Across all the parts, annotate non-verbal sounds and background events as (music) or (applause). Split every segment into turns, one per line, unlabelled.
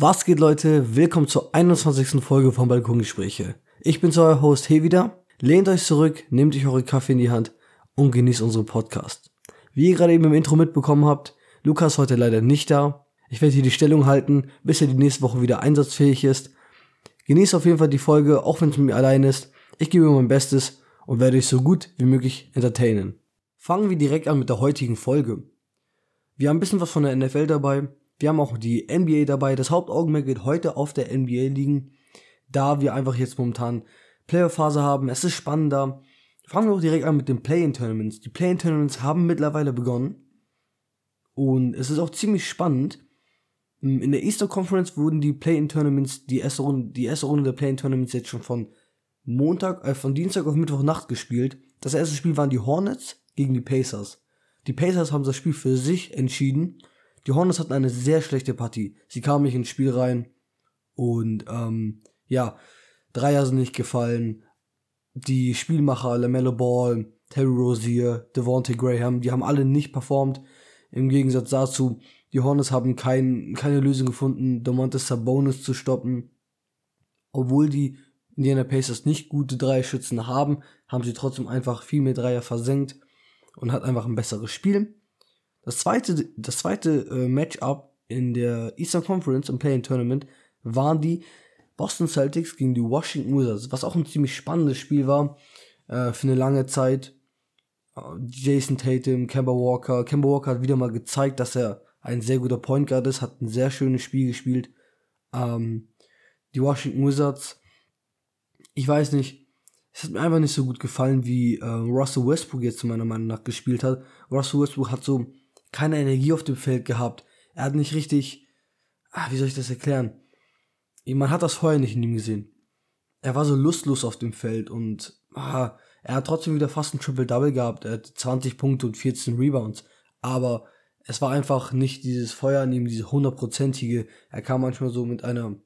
Was geht, Leute? Willkommen zur 21. Folge von Balkongespräche. Ich bin's, euer Host Hey wieder. Lehnt euch zurück, nehmt euch eure Kaffee in die Hand und genießt unseren Podcast. Wie ihr gerade eben im Intro mitbekommen habt, Lukas heute leider nicht da. Ich werde hier die Stellung halten, bis er die nächste Woche wieder einsatzfähig ist. Genießt auf jeden Fall die Folge, auch wenn es mit mir allein ist. Ich gebe mein Bestes und werde euch so gut wie möglich entertainen. Fangen wir direkt an mit der heutigen Folge. Wir haben ein bisschen was von der NFL dabei. Wir haben auch die NBA dabei. Das Hauptaugenmerk wird heute auf der NBA liegen, da wir einfach jetzt momentan Playoff-Phase haben. Es ist spannender. Fangen wir auch direkt an mit den Play-In-Tournaments. Die Play-In-Tournaments haben mittlerweile begonnen. Und es ist auch ziemlich spannend. In der Easter Conference wurden die Play-In-Tournaments, die erste Runde, die erste Runde der Play-In-Tournaments jetzt schon von Montag, äh, von Dienstag auf Mittwochnacht gespielt. Das erste Spiel waren die Hornets gegen die Pacers. Die Pacers haben das Spiel für sich entschieden. Die Hornets hatten eine sehr schlechte Partie. Sie kamen nicht ins Spiel rein. Und ähm, ja, Dreier sind nicht gefallen. Die Spielmacher, LaMelo Ball, Terry Rozier, Devontae Graham, die haben alle nicht performt. Im Gegensatz dazu, die Hornets haben kein, keine Lösung gefunden, Domantas Sabonis zu stoppen. Obwohl die Indiana Pacers nicht gute Dreierschützen haben, haben sie trotzdem einfach viel mehr Dreier versenkt und hat einfach ein besseres Spiel. Das zweite, das zweite äh, Matchup in der Eastern Conference im Play-In Tournament waren die Boston Celtics gegen die Washington Wizards, was auch ein ziemlich spannendes Spiel war äh, für eine lange Zeit. Äh, Jason Tatum, Kemba Walker. Kemba Walker hat wieder mal gezeigt, dass er ein sehr guter Point Guard ist, hat ein sehr schönes Spiel gespielt. Ähm, die Washington Wizards, ich weiß nicht, es hat mir einfach nicht so gut gefallen, wie äh, Russell Westbrook jetzt meiner Meinung nach gespielt hat. Russell Westbrook hat so keine Energie auf dem Feld gehabt. Er hat nicht richtig, ah, wie soll ich das erklären? Man hat das vorher nicht in ihm gesehen. Er war so lustlos auf dem Feld und ah, er hat trotzdem wieder fast ein Triple-Double gehabt. Er hat 20 Punkte und 14 Rebounds. Aber es war einfach nicht dieses Feuer in ihm, diese hundertprozentige. Er kam manchmal so mit einer,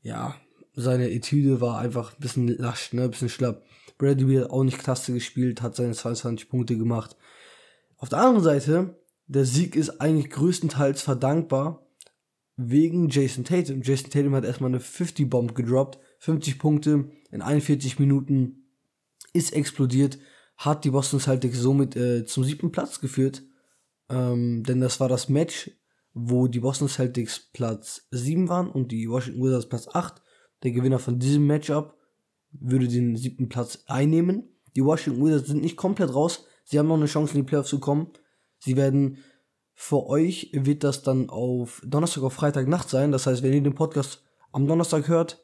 ja, seine Etüde war einfach ein bisschen lasch, ne, ein bisschen schlapp. Bradley hat auch nicht klasse gespielt, hat seine 22 Punkte gemacht. Auf der anderen Seite, der Sieg ist eigentlich größtenteils verdankbar wegen Jason Tatum. Jason Tatum hat erstmal eine 50-Bomb gedroppt, 50 Punkte in 41 Minuten, ist explodiert, hat die Boston Celtics somit äh, zum siebten Platz geführt. Ähm, denn das war das Match, wo die Boston Celtics Platz 7 waren und die Washington Wizards Platz 8. Der Gewinner von diesem Matchup würde den siebten Platz einnehmen. Die Washington Wizards sind nicht komplett raus. Sie haben noch eine Chance, in die Playoffs zu kommen. Sie werden für euch wird das dann auf Donnerstag auf Freitag Nacht sein. Das heißt, wenn ihr den Podcast am Donnerstag hört,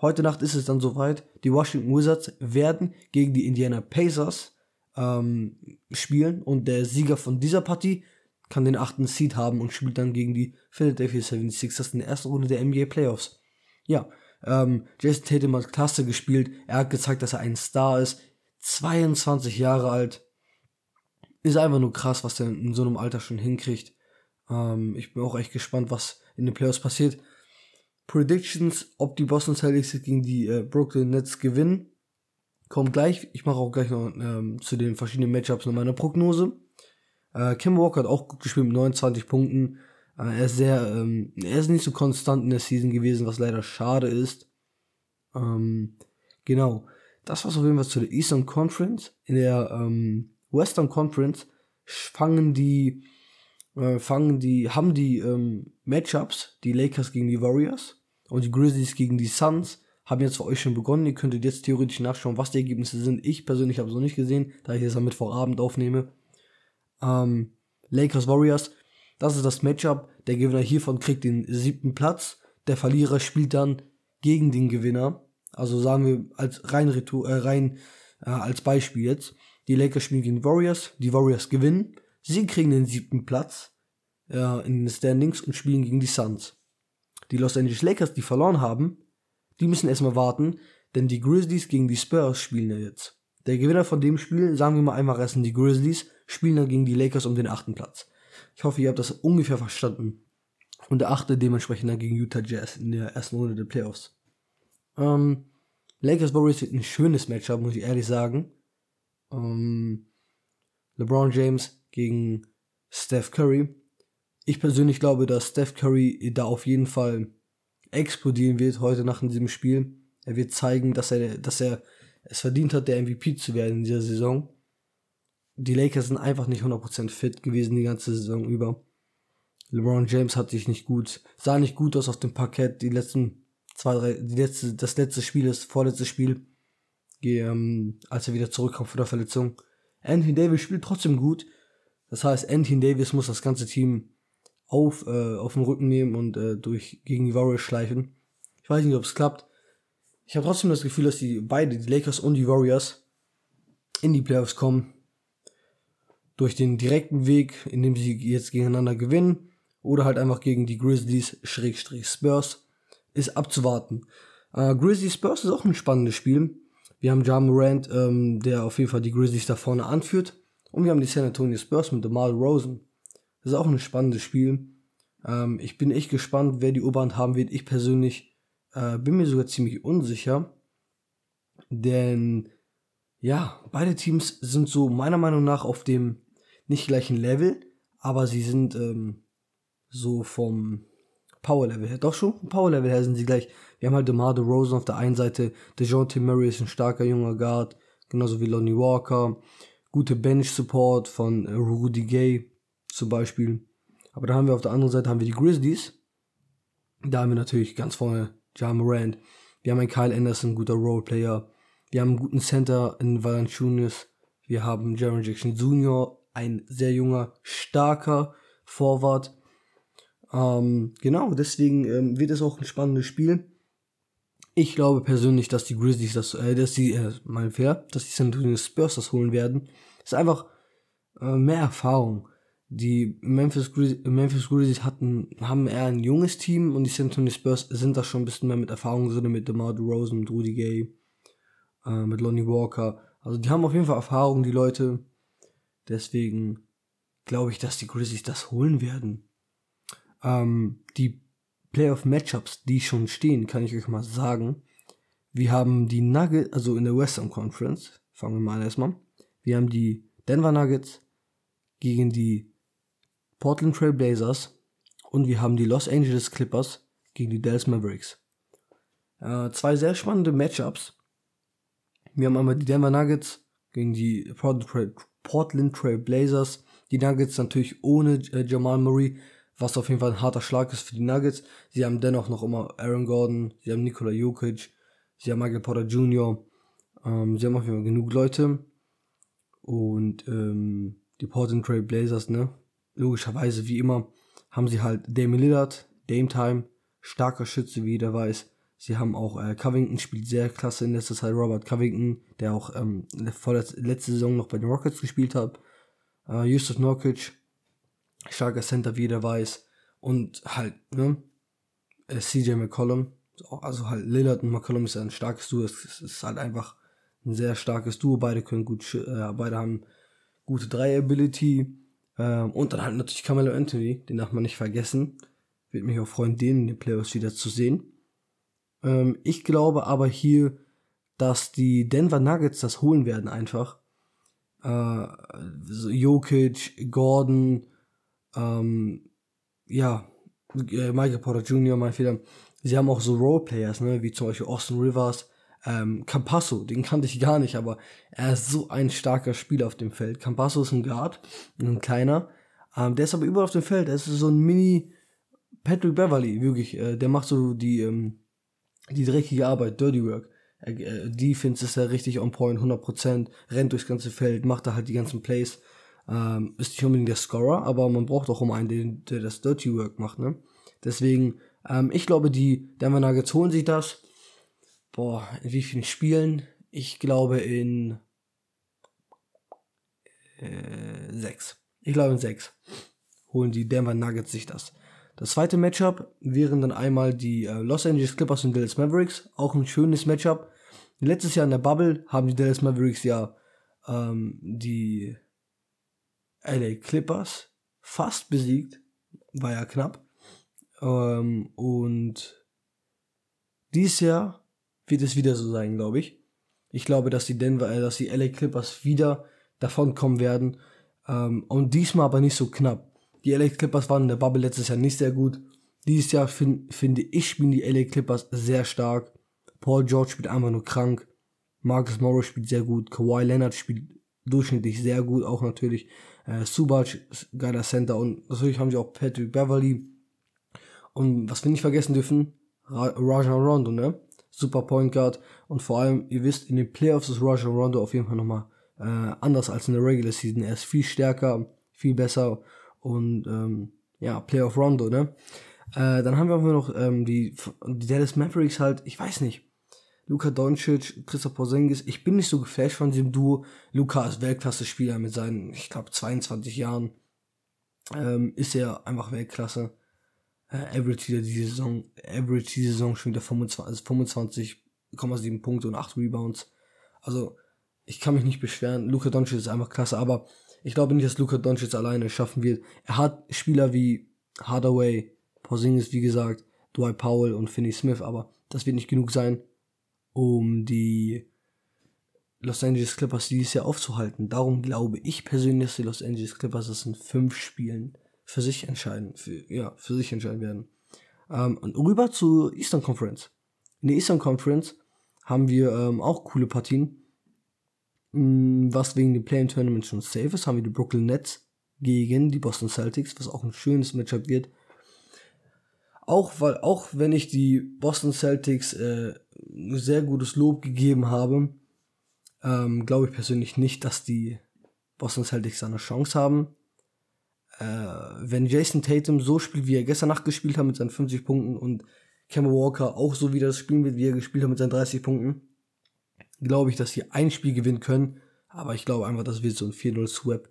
heute Nacht ist es dann soweit. Die Washington Wizards werden gegen die Indiana Pacers ähm, spielen und der Sieger von dieser Partie kann den achten Seed haben und spielt dann gegen die Philadelphia 76ers in der ersten Runde der NBA Playoffs. Ja, ähm, Jason Tatum hat klasse gespielt. Er hat gezeigt, dass er ein Star ist. 22 Jahre alt. Ist einfach nur krass, was er in so einem Alter schon hinkriegt. Ähm, ich bin auch echt gespannt, was in den Playoffs passiert. Predictions, ob die Boston Celtics gegen die äh, Brooklyn Nets gewinnen, kommt gleich. Ich mache auch gleich noch ähm, zu den verschiedenen Matchups noch meine Prognose. Äh, Kim Walker hat auch gut gespielt mit 29 Punkten. Äh, er ist sehr, ähm, er ist nicht so konstant in der Season gewesen, was leider schade ist. Ähm, genau. Das war's auf jeden Fall zu der Eastern Conference. In der ähm, Western Conference fangen die, äh, fangen die, haben die ähm, Matchups, die Lakers gegen die Warriors und die Grizzlies gegen die Suns, haben jetzt für euch schon begonnen. Ihr könntet jetzt theoretisch nachschauen, was die Ergebnisse sind. Ich persönlich habe es noch nicht gesehen, da ich das am Mittwochabend aufnehme. Ähm, Lakers Warriors das ist das Matchup. Der Gewinner hiervon kriegt den siebten Platz. Der Verlierer spielt dann gegen den Gewinner. Also sagen wir als rein, äh, rein äh, als Beispiel jetzt. Die Lakers spielen gegen die Warriors. Die Warriors gewinnen. Sie kriegen den siebten Platz äh, in den Standings und spielen gegen die Suns. Die Los Angeles Lakers, die verloren haben, die müssen erstmal warten, denn die Grizzlies gegen die Spurs spielen ja jetzt. Der Gewinner von dem Spiel, sagen wir mal einfach, es sind die Grizzlies, spielen dann gegen die Lakers um den achten Platz. Ich hoffe, ihr habt das ungefähr verstanden. Und achte dementsprechend dann gegen Utah Jazz in der ersten Runde der Playoffs. Ähm, Lakers Warriors wird ein schönes Matchup, muss ich ehrlich sagen. Ähm, LeBron James gegen Steph Curry. Ich persönlich glaube, dass Steph Curry da auf jeden Fall explodieren wird heute nach diesem Spiel. Er wird zeigen, dass er, dass er es verdient hat, der MVP zu werden in dieser Saison. Die Lakers sind einfach nicht 100% fit gewesen die ganze Saison über. LeBron James hat sich nicht gut, sah nicht gut aus auf dem Parkett. Die letzten zwei, drei, die letzte, das letzte Spiel, das vorletzte Spiel, ähm, als er wieder zurückkam von der Verletzung. Anthony Davis spielt trotzdem gut. Das heißt, Anthony Davis muss das ganze Team auf, äh, auf den Rücken nehmen und äh, durch gegen die Warriors schleifen. Ich weiß nicht, ob es klappt. Ich habe trotzdem das Gefühl, dass die beide, die Lakers und die Warriors, in die Playoffs kommen. Durch den direkten Weg, indem sie jetzt gegeneinander gewinnen. Oder halt einfach gegen die Grizzlies, Schrägstrich Spurs. Ist abzuwarten. Äh, Grizzlies Spurs ist auch ein spannendes Spiel. Wir haben Ja Morant, ähm, der auf jeden Fall die Grizzlies da vorne anführt. Und wir haben die San Antonio Spurs mit DeMar Rosen. Das ist auch ein spannendes Spiel. Ähm, ich bin echt gespannt, wer die Oberhand haben wird. Ich persönlich äh, bin mir sogar ziemlich unsicher. Denn ja, beide Teams sind so meiner Meinung nach auf dem nicht gleichen Level, aber sie sind ähm, so vom Power Level her, doch schon vom Power Level her sind sie gleich. Wir haben halt DeMar DeRozan auf der einen Seite, DeJounte Murray ist ein starker junger Guard, genauso wie Lonnie Walker, gute Bench Support von äh, Rudy Gay zum Beispiel. Aber da haben wir auf der anderen Seite haben wir die Grizzlies. Da haben wir natürlich ganz vorne Ja Morant. Wir haben einen Kyle Anderson, guter Roleplayer. Wir haben einen guten Center in Valanciunas. Wir haben Jaron Jackson Jr., ein sehr junger, starker Forward. Ähm, genau, deswegen ähm, wird es auch ein spannendes Spiel. Ich glaube persönlich, dass die Grizzlies das, äh, dass die, äh, mein Fehler, dass die San Antonio Spurs das holen werden. Ist einfach äh, mehr Erfahrung. Die Memphis, Grizz Memphis Grizzlies hatten, haben eher ein junges Team und die San Antonio Spurs sind da schon ein bisschen mehr mit Erfahrung drin, mit DeMar DeRozan, mit Rudy Gay, äh, mit Lonnie Walker. Also die haben auf jeden Fall Erfahrung, die Leute. Deswegen glaube ich, dass die Grizzlies das holen werden. Ähm, die Playoff-Matchups, die schon stehen, kann ich euch mal sagen. Wir haben die Nuggets, also in der Western Conference, fangen wir mal erstmal. Wir haben die Denver Nuggets gegen die Portland Trail Blazers und wir haben die Los Angeles Clippers gegen die Dallas Mavericks. Äh, zwei sehr spannende Matchups. Wir haben einmal die Denver Nuggets gegen die Portland Trail Blazers. Die Nuggets natürlich ohne äh, Jamal Murray, was auf jeden Fall ein harter Schlag ist für die Nuggets. Sie haben dennoch noch immer Aaron Gordon, sie haben Nikola Jokic, sie haben Michael Porter Jr., ähm, sie haben auf jeden Fall genug Leute. Und ähm, die Portland Trail Blazers, ne? Logischerweise, wie immer, haben sie halt Damon Lillard, Dame Time, starker Schütze, wie jeder weiß. Sie haben auch äh, Covington spielt sehr klasse in letzter Zeit. Robert Covington, der auch ähm, vorletzte, letzte Saison noch bei den Rockets gespielt hat. Äh, Justus Norkic, starker Center, wie jeder weiß. Und halt, ne? Äh, CJ McCollum. Also halt Lillard und McCollum ist ein starkes Duo. Es ist halt einfach ein sehr starkes Duo. Beide können gut, äh, beide haben gute Drei-Ability. Ähm, und dann halt natürlich Carmelo Anthony, den darf man nicht vergessen. Würde mich auch freuen, den in den Playoffs wieder zu sehen. Ähm, ich glaube aber hier, dass die Denver Nuggets das holen werden einfach. Äh, Jokic, Gordon, ähm, ja, äh, Michael Porter Jr., mein Fehler. Sie haben auch so Roleplayers, ne, wie zum Beispiel Austin Rivers, ähm, Campasso, den kannte ich gar nicht, aber er ist so ein starker Spieler auf dem Feld. Campasso ist ein Guard, ein kleiner. Ähm, der ist aber überall auf dem Feld. Er ist so ein Mini Patrick Beverly, wirklich. Äh, der macht so die, ähm, die dreckige Arbeit, Dirty Work. Äh, Defense ist er richtig on point, 100%, rennt durchs ganze Feld, macht da halt die ganzen Plays. Ähm, ist nicht unbedingt der Scorer, aber man braucht auch immer einen, der, der das Dirty Work macht, ne? Deswegen, ähm, ich glaube, die Denver Nuggets holen sich das boah, in wie vielen Spielen? Ich glaube in äh, sechs. Ich glaube in sechs. Holen die Denver Nuggets sich das. Das zweite Matchup wären dann einmal die äh, Los Angeles Clippers und Dallas Mavericks. Auch ein schönes Matchup. Letztes Jahr in der Bubble haben die Dallas Mavericks ja ähm, die LA Clippers fast besiegt. War ja knapp. Ähm, und dieses Jahr wird es wieder so sein, glaube ich. Ich glaube, dass die Denver, äh, dass die LA Clippers wieder davon kommen werden. Ähm, und diesmal aber nicht so knapp. Die LA Clippers waren in der Bubble letztes Jahr nicht sehr gut. Dieses Jahr find, finde ich, spielen die LA Clippers sehr stark. Paul George spielt einfach nur krank. Marcus Morris spielt sehr gut. Kawhi Leonard spielt durchschnittlich sehr gut, auch natürlich. Äh, Subac, geiler Center und natürlich haben sie auch Patrick Beverly. Und was wir nicht vergessen dürfen, Ra Rondo, ne? Super Point Guard. Und vor allem, ihr wisst, in den Playoffs ist Rajon Rondo auf jeden Fall nochmal äh, anders als in der Regular Season. Er ist viel stärker, viel besser und ähm, ja, Playoff Rondo, ne? Äh, dann haben wir noch ähm, die, die Dallas Mavericks halt, ich weiß nicht. Luka Doncic, Christoph Porzingis, ich bin nicht so geflasht von diesem Duo. Luka ist Weltklasse-Spieler mit seinen, ich glaube, 22 Jahren. Ähm, ist er einfach Weltklasse. Äh, average wieder die Saison, average die Saison schon wieder 25, 25,7 also Punkte und 8 Rebounds. Also, ich kann mich nicht beschweren. Luka Doncic ist einfach klasse, aber ich glaube nicht, dass Luka Doncic alleine schaffen wird. Er hat Spieler wie Hardaway, Porzingis, wie gesagt, Dwight Powell und Finney Smith, aber das wird nicht genug sein, um die Los Angeles Clippers dieses Jahr aufzuhalten. Darum glaube ich persönlich, dass die Los Angeles Clippers das in fünf Spielen für sich entscheiden, für, ja, für sich entscheiden werden. Ähm, und rüber zur Eastern Conference. In der Eastern Conference haben wir ähm, auch coole Partien. Mm, was wegen dem Play-In-Tournament schon safe ist, haben wir die Brooklyn Nets gegen die Boston Celtics, was auch ein schönes Matchup wird. Auch weil, auch wenn ich die Boston Celtics äh, sehr gutes Lob gegeben habe, ähm, glaube ich persönlich nicht, dass die Boston Celtics eine Chance haben. Äh, wenn Jason Tatum so spielt, wie er gestern Nacht gespielt hat mit seinen 50 Punkten und Kemba Walker auch so wieder das spielen wird, wie er gespielt hat mit seinen 30 Punkten, glaube ich, dass sie ein Spiel gewinnen können. Aber ich glaube einfach, das wird so ein 4-0 Sweep,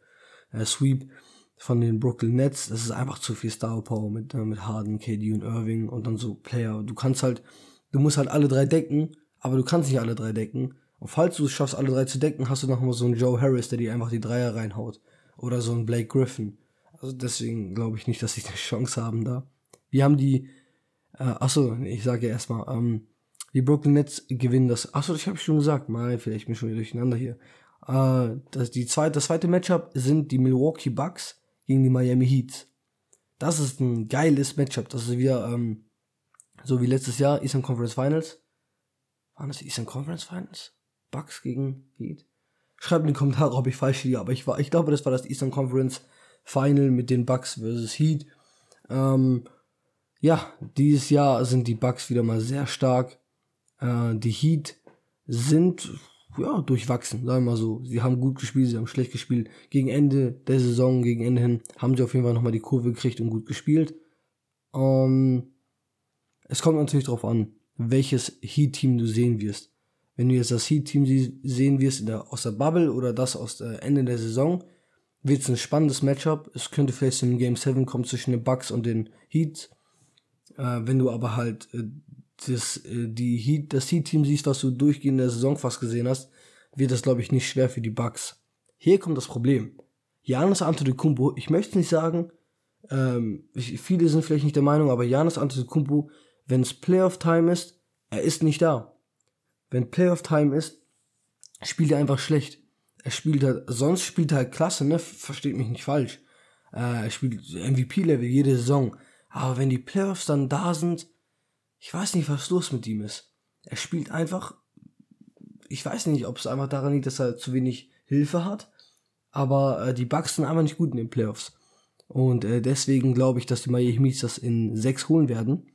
äh, Sweep von den Brooklyn Nets. Das ist einfach zu viel Star Power mit, äh, mit Harden, KD und Irving und dann so Player. Du kannst halt, du musst halt alle drei decken, aber du kannst nicht alle drei decken. Und falls du es schaffst, alle drei zu decken, hast du noch mal so einen Joe Harris, der dir einfach die Dreier reinhaut. Oder so einen Blake Griffin. Also deswegen glaube ich nicht, dass sie eine Chance haben da. Wir haben die, äh, achso, ich sage ja erstmal, ähm, die Brooklyn Nets gewinnen das. Achso, das habe ich schon gesagt. Mal, vielleicht bin ich schon wieder durcheinander hier. Äh, das, die zweite, das zweite Matchup sind die Milwaukee Bucks gegen die Miami Heat. Das ist ein geiles Matchup. Das ist wieder ähm, so wie letztes Jahr Eastern Conference Finals. Waren das Eastern Conference Finals? Bucks gegen Heat? Schreibt in die Kommentare, ob ich falsch liege, aber ich, war, ich glaube, das war das Eastern Conference Final mit den Bucks versus Heat. Ähm, ja, dieses Jahr sind die Bucks wieder mal sehr stark. Äh, die Heat sind ja, durchwachsen, sagen wir mal so. Sie haben gut gespielt, sie haben schlecht gespielt. Gegen Ende der Saison, gegen Ende hin, haben sie auf jeden Fall nochmal die Kurve gekriegt und gut gespielt. Ähm, es kommt natürlich darauf an, welches Heat-Team du sehen wirst. Wenn du jetzt das Heat-Team sehen wirst der, aus der Bubble oder das aus der Ende der Saison, wird es ein spannendes Matchup. Es könnte vielleicht in Game 7 kommen zwischen den Bucks und den Heats. Äh, wenn du aber halt äh, das, äh, die Heat, das Heat-Team siehst, was du durchgehend in der Saison fast gesehen hast, wird das, glaube ich, nicht schwer für die Bucks. Hier kommt das Problem. Janis Antetokounmpo, ich möchte nicht sagen, ähm, viele sind vielleicht nicht der Meinung, aber Janis Antetokounmpo, wenn es Playoff-Time ist, er ist nicht da. Wenn Playoff-Time ist, spielt er einfach schlecht. Er spielt halt, sonst spielt er halt klasse, ne? Versteht mich nicht falsch. Äh, er spielt MVP-Level jede Saison. Aber wenn die Playoffs dann da sind, ich weiß nicht, was los mit ihm ist. Er spielt einfach. Ich weiß nicht, ob es einfach daran liegt, dass er zu wenig Hilfe hat. Aber äh, die Bucks sind einfach nicht gut in den Playoffs. Und äh, deswegen glaube ich, dass die Miami Heat das in sechs holen werden.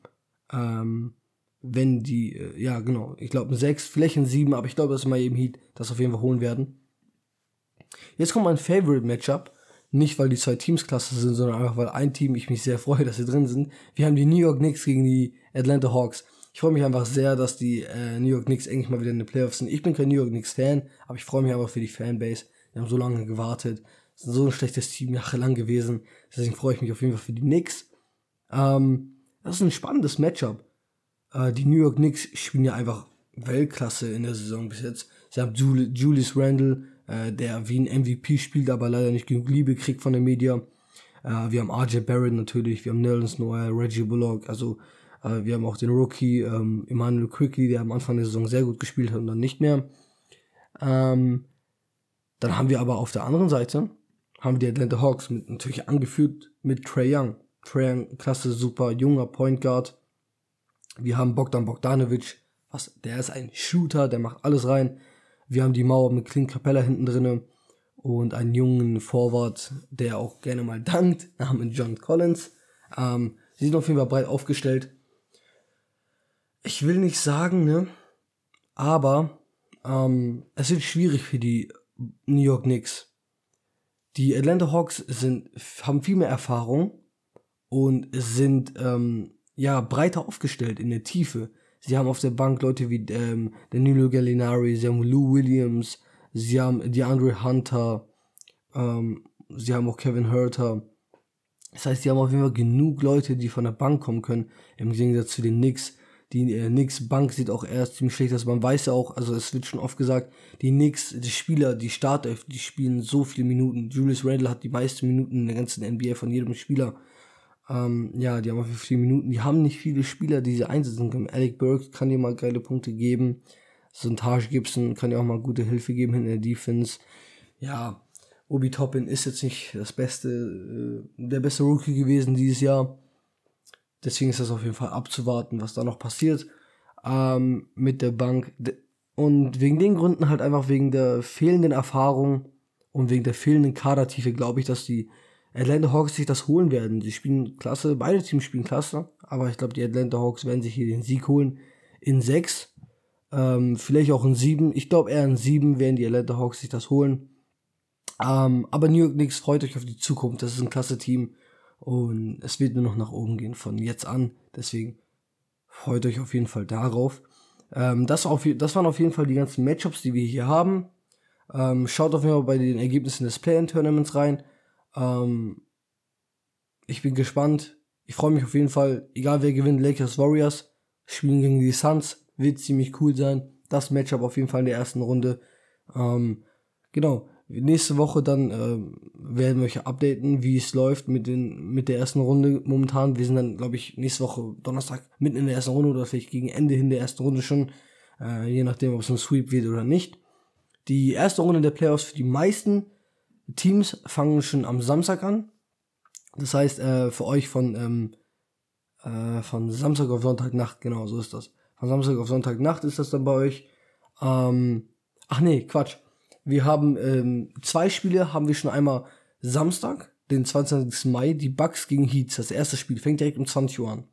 Ähm, wenn die, äh, ja genau, ich glaube sechs, vielleicht in sieben, aber ich glaube, dass die Miami Heat das auf jeden Fall holen werden. Jetzt kommt mein Favorite Matchup. Nicht, weil die zwei Teams klasse sind, sondern einfach, weil ein Team ich mich sehr freue, (laughs) dass sie drin sind. Wir haben die New York Knicks gegen die Atlanta Hawks. Ich freue mich einfach sehr, dass die äh, New York Knicks endlich mal wieder in den Playoffs sind. Ich bin kein New York Knicks Fan, aber ich freue mich einfach für die Fanbase. Die haben so lange gewartet. Sind so ein schlechtes Team jahrelang gewesen. Deswegen freue ich mich auf jeden Fall für die Knicks. Ähm, das ist ein spannendes Matchup. Äh, die New York Knicks spielen ja einfach Weltklasse in der Saison bis jetzt. Sie haben Julius Randle, äh, der wie ein MVP spielt, aber leider nicht genug Liebe kriegt von der Media. Äh, wir haben RJ Barrett natürlich, wir haben Nerlens Noel, Reggie Bullock, also äh, wir haben auch den Rookie ähm, Emmanuel Quickly, der am Anfang der Saison sehr gut gespielt hat und dann nicht mehr. Ähm, dann haben wir aber auf der anderen Seite haben die Atlanta Hawks mit, natürlich angeführt mit Trey Young. Trae klasse, super, junger Point Guard. Wir haben Bogdan Bogdanovic, was, der ist ein Shooter, der macht alles rein. Wir haben die Mauer mit Clint Capella hinten drinne und einen jungen Forward, der auch gerne mal dankt, (laughs) namens John Collins. Ähm, sie sind auf jeden Fall breit aufgestellt. Ich will nicht sagen, ne, aber ähm, es wird schwierig für die New York Knicks. Die Atlanta Hawks sind, haben viel mehr Erfahrung und sind ähm, ja breiter aufgestellt in der Tiefe. Sie haben auf der Bank Leute wie ähm, Danilo Gallinari, sie haben Lou Williams, sie haben DeAndre Hunter, ähm, sie haben auch Kevin Herter. Das heißt, sie haben auf jeden Fall genug Leute, die von der Bank kommen können, im Gegensatz zu den Knicks, die äh, Knicks Bank sieht auch erst ziemlich schlecht aus. Man weiß ja auch, also es wird schon oft gesagt, die Knicks, die Spieler, die Startelf, die spielen so viele Minuten. Julius Randle hat die meisten Minuten in der ganzen NBA von jedem Spieler. Ähm, ja, die haben auf viele Minuten. Die haben nicht viele Spieler, die sie einsetzen können. Alec Burke kann dir mal geile Punkte geben. So ein Taj Gibson kann dir auch mal gute Hilfe geben in der Defense. Ja, Obi Toppin ist jetzt nicht das beste, äh, der beste Rookie gewesen dieses Jahr. Deswegen ist das auf jeden Fall abzuwarten, was da noch passiert ähm, mit der Bank. Und wegen den Gründen halt einfach wegen der fehlenden Erfahrung und wegen der fehlenden Kadertiefe glaube ich, dass die Atlanta Hawks sich das holen werden. Sie spielen klasse, beide Teams spielen klasse, aber ich glaube, die Atlanta Hawks werden sich hier den Sieg holen in sechs, ähm, vielleicht auch in sieben. Ich glaube eher in sieben werden die Atlanta Hawks sich das holen. Ähm, aber New York Knicks freut euch auf die Zukunft. Das ist ein klasse Team. Und es wird nur noch nach oben gehen von jetzt an. Deswegen freut euch auf jeden Fall darauf. Ähm, das, auf, das waren auf jeden Fall die ganzen Matchups, die wir hier haben. Ähm, schaut auf jeden Fall bei den Ergebnissen des Play-In-Tournaments rein. Ähm, ich bin gespannt. Ich freue mich auf jeden Fall, egal wer gewinnt, Lakers Warriors, spielen gegen die Suns, wird ziemlich cool sein. Das Matchup auf jeden Fall in der ersten Runde. Ähm, genau. Nächste Woche dann äh, werden wir euch updaten, wie es läuft mit, den, mit der ersten Runde momentan. Wir sind dann, glaube ich, nächste Woche Donnerstag mitten in der ersten Runde oder vielleicht gegen Ende hin der ersten Runde schon, äh, je nachdem, ob es ein Sweep wird oder nicht. Die erste Runde der Playoffs für die meisten Teams fangen schon am Samstag an. Das heißt, äh, für euch von, ähm, äh, von Samstag auf Sonntagnacht, genau, so ist das. Von Samstag auf Sonntagnacht ist das dann bei euch. Ähm, ach nee, Quatsch. Wir haben ähm, zwei Spiele, haben wir schon einmal Samstag, den 22. Mai, die Bucks gegen Heats. Das erste Spiel fängt direkt um 20 Uhr an.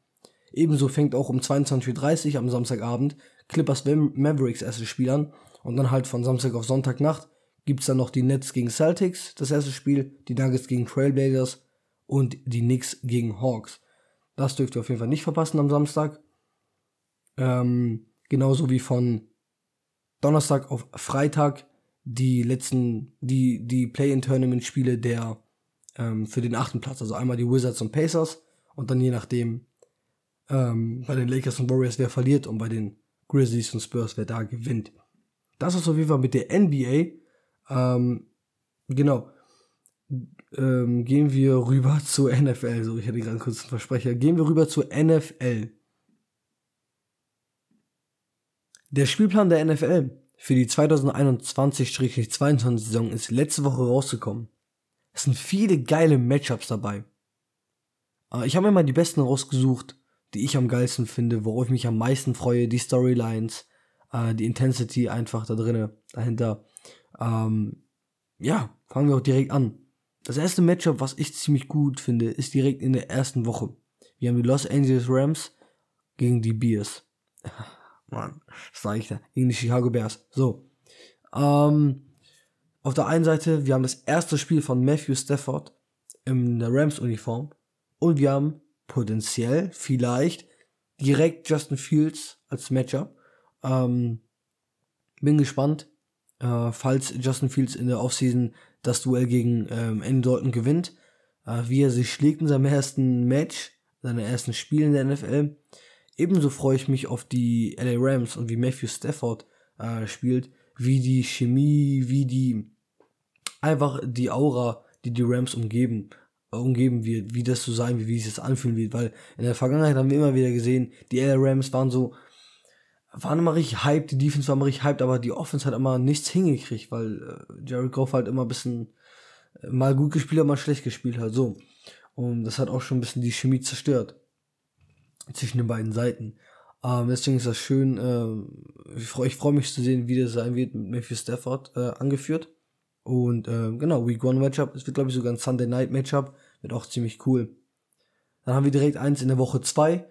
Ebenso fängt auch um 22.30 Uhr am Samstagabend Clippers Mavericks erstes Spiel an. Und dann halt von Samstag auf Sonntagnacht gibt's dann noch die Nets gegen Celtics, das erste Spiel, die Nuggets gegen Trailblazers und die Knicks gegen Hawks. Das dürft ihr auf jeden Fall nicht verpassen am Samstag. Ähm, genauso wie von Donnerstag auf Freitag die letzten, die, die Play-in-Tournament-Spiele der ähm, für den achten Platz. Also einmal die Wizards und Pacers und dann je nachdem ähm, bei den Lakers und Warriors wer verliert und bei den Grizzlies und Spurs wer da gewinnt. Das ist auf jeden Fall mit der NBA. Ähm, genau. Ähm, gehen wir rüber (laughs) zur NFL. So, ich hatte gerade kurz einen Versprecher. Gehen wir rüber zur NFL. Der Spielplan der NFL für die 2021-22 Saison ist letzte Woche rausgekommen. Es sind viele geile Matchups dabei. Äh, ich habe mir mal die besten rausgesucht, die ich am geilsten finde, worauf ich mich am meisten freue, die Storylines, äh, die Intensity einfach da drinnen, dahinter. Ähm, ja, fangen wir auch direkt an. Das erste Matchup, was ich ziemlich gut finde, ist direkt in der ersten Woche. Wir haben die Los Angeles Rams gegen die Bears. (laughs) Mann, was sag ich da? Gegen die Chicago Bears. So. Ähm, auf der einen Seite, wir haben das erste Spiel von Matthew Stafford in der Rams-Uniform. Und wir haben potenziell, vielleicht, direkt Justin Fields als Matchup. Ähm, bin gespannt, äh, falls Justin Fields in der Offseason das Duell gegen ähm, Andy Dalton gewinnt, äh, wie er sich schlägt in seinem ersten Match, seinem ersten Spiel in der NFL. Ebenso freue ich mich auf die LA Rams und wie Matthew Stafford äh, spielt, wie die Chemie, wie die einfach die Aura, die die Rams umgeben, äh, umgeben wird, wie das so sein wird, wie es das anfühlen wird, weil in der Vergangenheit haben wir immer wieder gesehen, die LA Rams waren so, waren immer richtig hyped, die Defense war immer richtig hyped, aber die Offense hat immer nichts hingekriegt, weil äh, Jared Goff halt immer ein bisschen äh, mal gut gespielt hat, mal schlecht gespielt hat, so. Und das hat auch schon ein bisschen die Chemie zerstört. Zwischen den beiden Seiten. Ähm, deswegen ist das schön. Äh, ich freue freu mich zu sehen, wie das sein wird mit Matthew Stafford äh, angeführt. Und äh, genau, Week One Matchup. Es wird, glaube ich, sogar ein Sunday Night Matchup. Wird auch ziemlich cool. Dann haben wir direkt eins in der Woche zwei.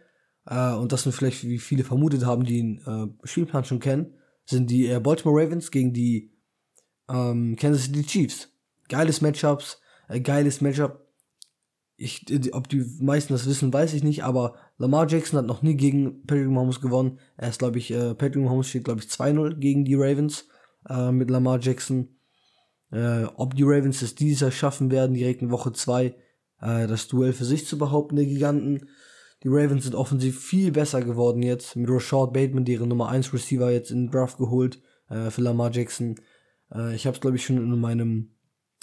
Äh, und das sind vielleicht, wie viele vermutet haben, die den äh, Spielplan schon kennen, sind die äh, Baltimore Ravens gegen die ähm, Kansas City Chiefs. Geiles Matchups, äh, geiles Matchup. Ich, ob die meisten das wissen, weiß ich nicht, aber Lamar Jackson hat noch nie gegen Patrick Mahomes gewonnen. Er ist, glaube ich, äh, Patrick Mahomes steht, glaube ich, 2-0 gegen die Ravens äh, mit Lamar Jackson. Äh, ob die Ravens es dieses Jahr schaffen werden, direkt in Woche 2 äh, das Duell für sich zu behaupten, der Giganten. Die Ravens sind offensiv viel besser geworden jetzt, mit Rashad Bateman, deren Nummer 1 Receiver jetzt in den Draft geholt, äh, für Lamar Jackson. Äh, ich habe es, glaube ich, schon in meinem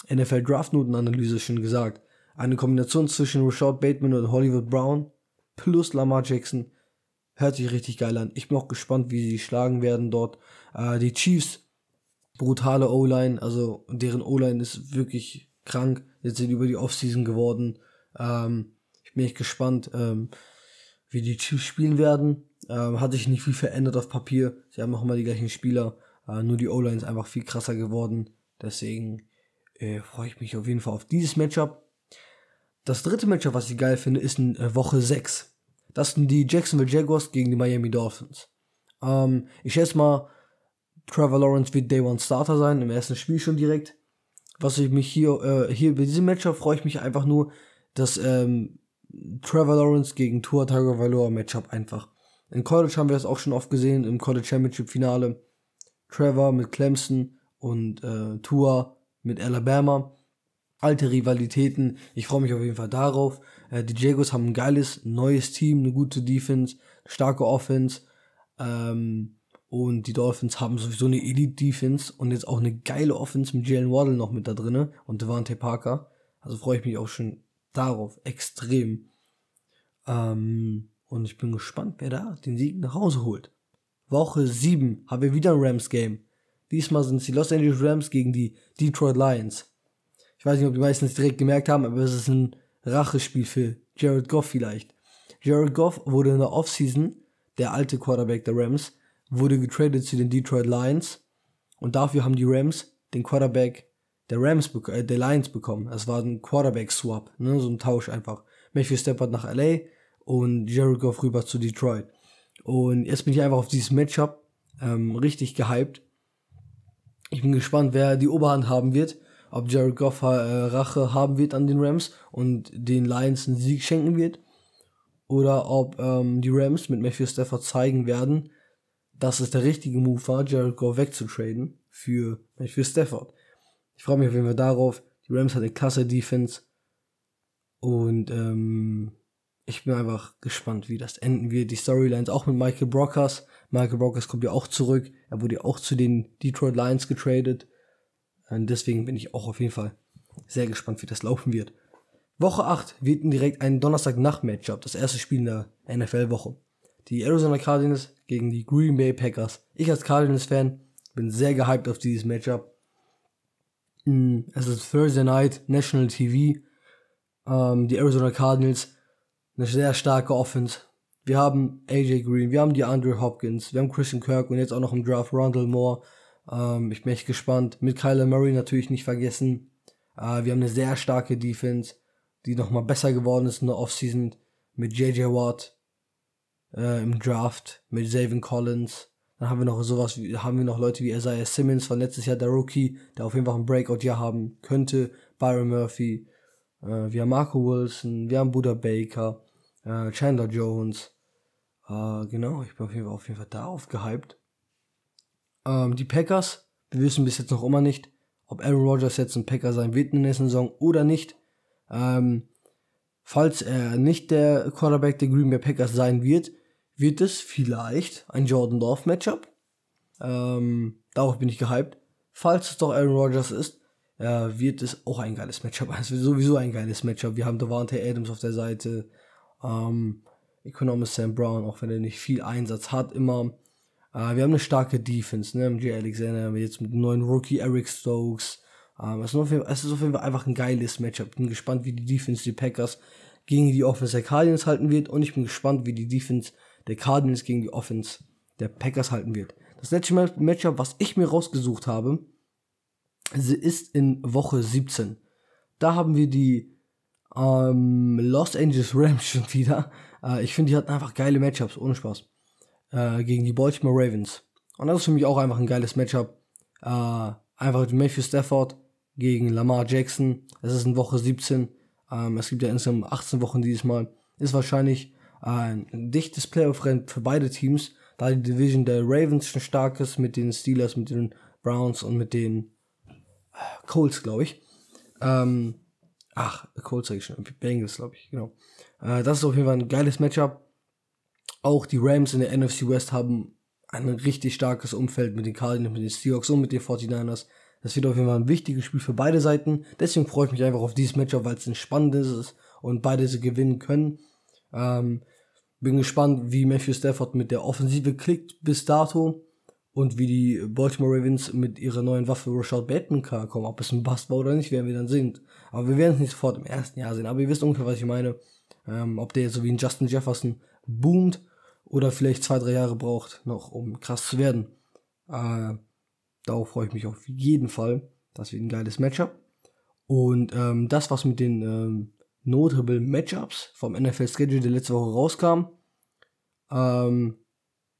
NFL Draft Notenanalyse schon gesagt. Eine Kombination zwischen Rashad Bateman und Hollywood Brown plus Lamar Jackson hört sich richtig geil an. Ich bin auch gespannt, wie sie schlagen werden dort. Äh, die Chiefs brutale O-Line, also deren O-Line ist wirklich krank. Jetzt sind über die Offseason geworden. Ähm, bin echt gespannt, ähm, wie die Chiefs spielen werden. Ähm, hat sich nicht viel verändert auf Papier. Sie haben auch immer die gleichen Spieler. Äh, nur die O-Line ist einfach viel krasser geworden. Deswegen äh, freue ich mich auf jeden Fall auf dieses Matchup. Das dritte Matchup, was ich geil finde, ist in äh, Woche 6. Das sind die Jacksonville Jaguars gegen die Miami Dolphins. Ähm, ich schätze mal, Trevor Lawrence wird Day One Starter sein, im ersten Spiel schon direkt. Was ich mich hier, äh, hier bei diesem Matchup freue ich mich einfach nur, dass ähm, Trevor Lawrence gegen Tua Tagovailoa Matchup einfach. In College haben wir das auch schon oft gesehen, im College Championship Finale. Trevor mit Clemson und äh, Tua mit Alabama. Alte Rivalitäten. Ich freue mich auf jeden Fall darauf. Äh, die Jaguars haben ein geiles, neues Team, eine gute Defense, starke Offense. Ähm, und die Dolphins haben sowieso eine Elite-Defense und jetzt auch eine geile Offense mit Jalen Waddle noch mit da drinne und Devante Parker. Also freue ich mich auch schon darauf extrem. Ähm, und ich bin gespannt, wer da den Sieg nach Hause holt. Woche 7 haben wir wieder ein Rams-Game. Diesmal sind es die Los Angeles Rams gegen die Detroit Lions. Ich weiß nicht, ob die meisten es direkt gemerkt haben, aber es ist ein Rachespiel für Jared Goff vielleicht. Jared Goff wurde in der Offseason, der alte Quarterback der Rams, wurde getradet zu den Detroit Lions und dafür haben die Rams den Quarterback der Rams, äh, der Lions bekommen. Es war ein Quarterback-Swap, ne, so ein Tausch einfach. Matthew Stafford nach LA und Jared Goff rüber zu Detroit. Und jetzt bin ich einfach auf dieses Matchup ähm, richtig gehypt. Ich bin gespannt, wer die Oberhand haben wird. Ob Jared Goff äh, Rache haben wird an den Rams und den Lions einen Sieg schenken wird. Oder ob ähm, die Rams mit Matthew Stafford zeigen werden, dass es der richtige Move war, Jared Goff wegzutraden für, für Stafford. Ich freue mich auf jeden Fall darauf. Die Rams hat eine klasse Defense. Und ähm, ich bin einfach gespannt, wie das enden wird. Die Storylines auch mit Michael Brockers. Michael Brockers kommt ja auch zurück. Er wurde ja auch zu den Detroit Lions getradet. Und deswegen bin ich auch auf jeden Fall sehr gespannt, wie das laufen wird. Woche 8 wird direkt ein Donnerstag-Nacht-Matchup, das erste Spiel in der NFL-Woche. Die Arizona Cardinals gegen die Green Bay Packers. Ich als Cardinals-Fan bin sehr gehypt auf dieses Matchup. Es ist Thursday Night, National TV. Ähm, die Arizona Cardinals, eine sehr starke Offense. Wir haben AJ Green, wir haben die Andre Hopkins, wir haben Christian Kirk und jetzt auch noch im Draft Rondell Moore. Ähm, ich bin echt gespannt. Mit Kyler Murray natürlich nicht vergessen. Äh, wir haben eine sehr starke Defense, die nochmal besser geworden ist in der Offseason mit JJ Watt, äh, im Draft mit Zavin Collins. Dann haben wir noch sowas, wie, haben wir noch Leute wie Isaiah Simmons von letztes Jahr, der Rookie, der auf jeden Fall ein Breakout-Jahr haben könnte. Byron Murphy. Äh, wir haben Marco Wilson, wir haben Buda Baker, äh, Chandler Jones. Äh, genau, ich bin auf jeden Fall, auf jeden Fall darauf gehypt. Ähm, die Packers, wir wissen bis jetzt noch immer nicht, ob Aaron Rodgers jetzt ein Packer sein wird in der nächsten Saison oder nicht. Ähm, falls er nicht der Quarterback der Green Bay Packers sein wird, wird es vielleicht ein Jordan Dorf Matchup. Ähm, darauf bin ich gehypt. Falls es doch Aaron Rodgers ist, äh, wird es auch ein geiles Matchup. (laughs) Es wird sowieso ein geiles Matchup. Wir haben Devante Adams auf der Seite. Ähm, Economist Sam Brown, auch wenn er nicht viel Einsatz hat, immer. Äh, wir haben eine starke Defense, ne? MJ Alexander, jetzt mit dem neuen Rookie Eric Stokes. Ähm, es, ist auf jeden Fall, es ist auf jeden Fall einfach ein geiles Matchup. Bin gespannt, wie die Defense die Packers gegen die Offense der Cardinals halten wird und ich bin gespannt, wie die Defense der Cardinals gegen die Offense der Packers halten wird. Das letzte Matchup, was ich mir rausgesucht habe, ist in Woche 17. Da haben wir die ähm, Los Angeles Rams (laughs) schon wieder. Äh, ich finde, die hatten einfach geile Matchups, ohne Spaß. Äh, gegen die Baltimore Ravens. Und das ist für mich auch einfach ein geiles Matchup. Äh, einfach Matthew Stafford gegen Lamar Jackson. Es ist in Woche 17. Ähm, es gibt ja insgesamt 18 Wochen dieses Mal. Ist wahrscheinlich ein dichtes Playoff-Rennen für beide Teams, da die Division der Ravens schon stark ist mit den Steelers, mit den Browns und mit den äh, Colts, glaube ich. Ähm, ach, Colts sag ich schon, Bengals, glaube ich, genau. Äh, das ist auf jeden Fall ein geiles Matchup. Auch die Rams in der NFC West haben ein richtig starkes Umfeld mit den Cardinals, mit den Seahawks und mit den 49ers. Das wird auf jeden Fall ein wichtiges Spiel für beide Seiten. Deswegen freue ich mich einfach auf dieses Matchup, weil es ein spannendes ist und beide sie gewinnen können. Ähm, bin gespannt, wie Matthew Stafford mit der Offensive klickt bis dato und wie die Baltimore Ravens mit ihrer neuen Waffe Rashad Bateman kommen. Ob es ein Bust war oder nicht, werden wir dann sehen. Aber wir werden es nicht sofort im ersten Jahr sehen. Aber ihr wisst ungefähr, was ich meine. Ähm, ob der jetzt so wie ein Justin Jefferson boomt oder vielleicht zwei, drei Jahre braucht, noch um krass zu werden. Äh, darauf freue ich mich auf jeden Fall. Das wird ein geiles Matchup. Und ähm, das, was mit den ähm, Notable Matchups vom NFL Schedule, der letzte Woche rauskam, ähm,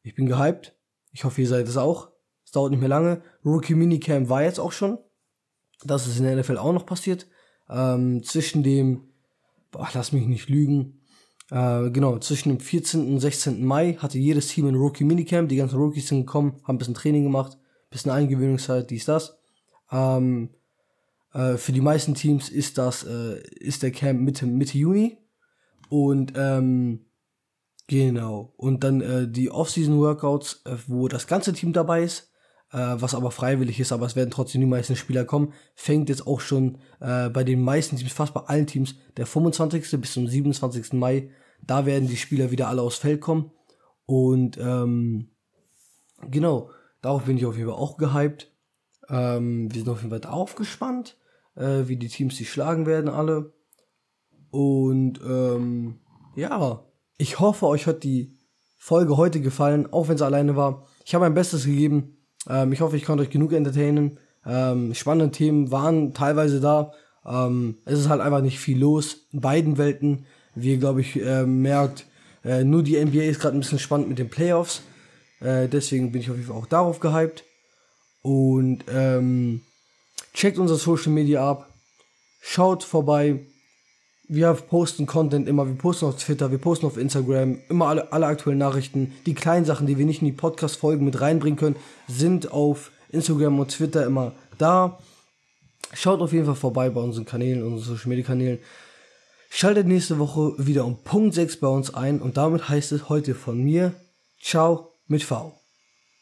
ich bin gehypt. Ich hoffe, ihr seid es auch. Es dauert nicht mehr lange. Rookie Minicamp war jetzt auch schon. Das ist in der NFL auch noch passiert. Ähm, zwischen dem, boah, lass mich nicht lügen, äh, genau, zwischen dem 14. und 16. Mai hatte jedes Team ein Rookie Minicamp. Die ganzen Rookies sind gekommen, haben ein bisschen Training gemacht, ein bisschen Eingewöhnungszeit, dies, das. Ähm, äh, für die meisten Teams ist das, äh, ist der Camp Mitte, Mitte Juni. Und, ähm, genau. Und dann äh, die Off-Season-Workouts, äh, wo das ganze Team dabei ist, äh, was aber freiwillig ist, aber es werden trotzdem die meisten Spieler kommen, fängt jetzt auch schon bei den meisten Teams, fast bei allen Teams, der 25. bis zum 27. Mai, da werden die Spieler wieder alle aufs Feld kommen. Und ähm, genau, darauf bin ich auf jeden Fall auch gehypt. Ähm, wir sind auf jeden Fall darauf gespannt, äh, wie die Teams sich schlagen werden, alle. Und ähm, ja, ich hoffe, euch hat die Folge heute gefallen, auch wenn es alleine war. Ich habe mein Bestes gegeben. Ähm, ich hoffe, ich konnte euch genug entertainen. Ähm, spannende Themen waren teilweise da. Ähm, es ist halt einfach nicht viel los in beiden Welten. Wie ihr, glaube ich, äh, merkt, äh, nur die NBA ist gerade ein bisschen spannend mit den Playoffs. Äh, deswegen bin ich auf jeden Fall auch darauf gehypt. Und ähm, checkt unser Social Media ab. Schaut vorbei. Wir posten Content immer. Wir posten auf Twitter, wir posten auf Instagram. Immer alle, alle aktuellen Nachrichten. Die kleinen Sachen, die wir nicht in die Podcast-Folgen mit reinbringen können, sind auf Instagram und Twitter immer da. Schaut auf jeden Fall vorbei bei unseren Kanälen, unseren Social Media Kanälen. Schaltet nächste Woche wieder um Punkt 6 bei uns ein und damit heißt es heute von mir, ciao mit V.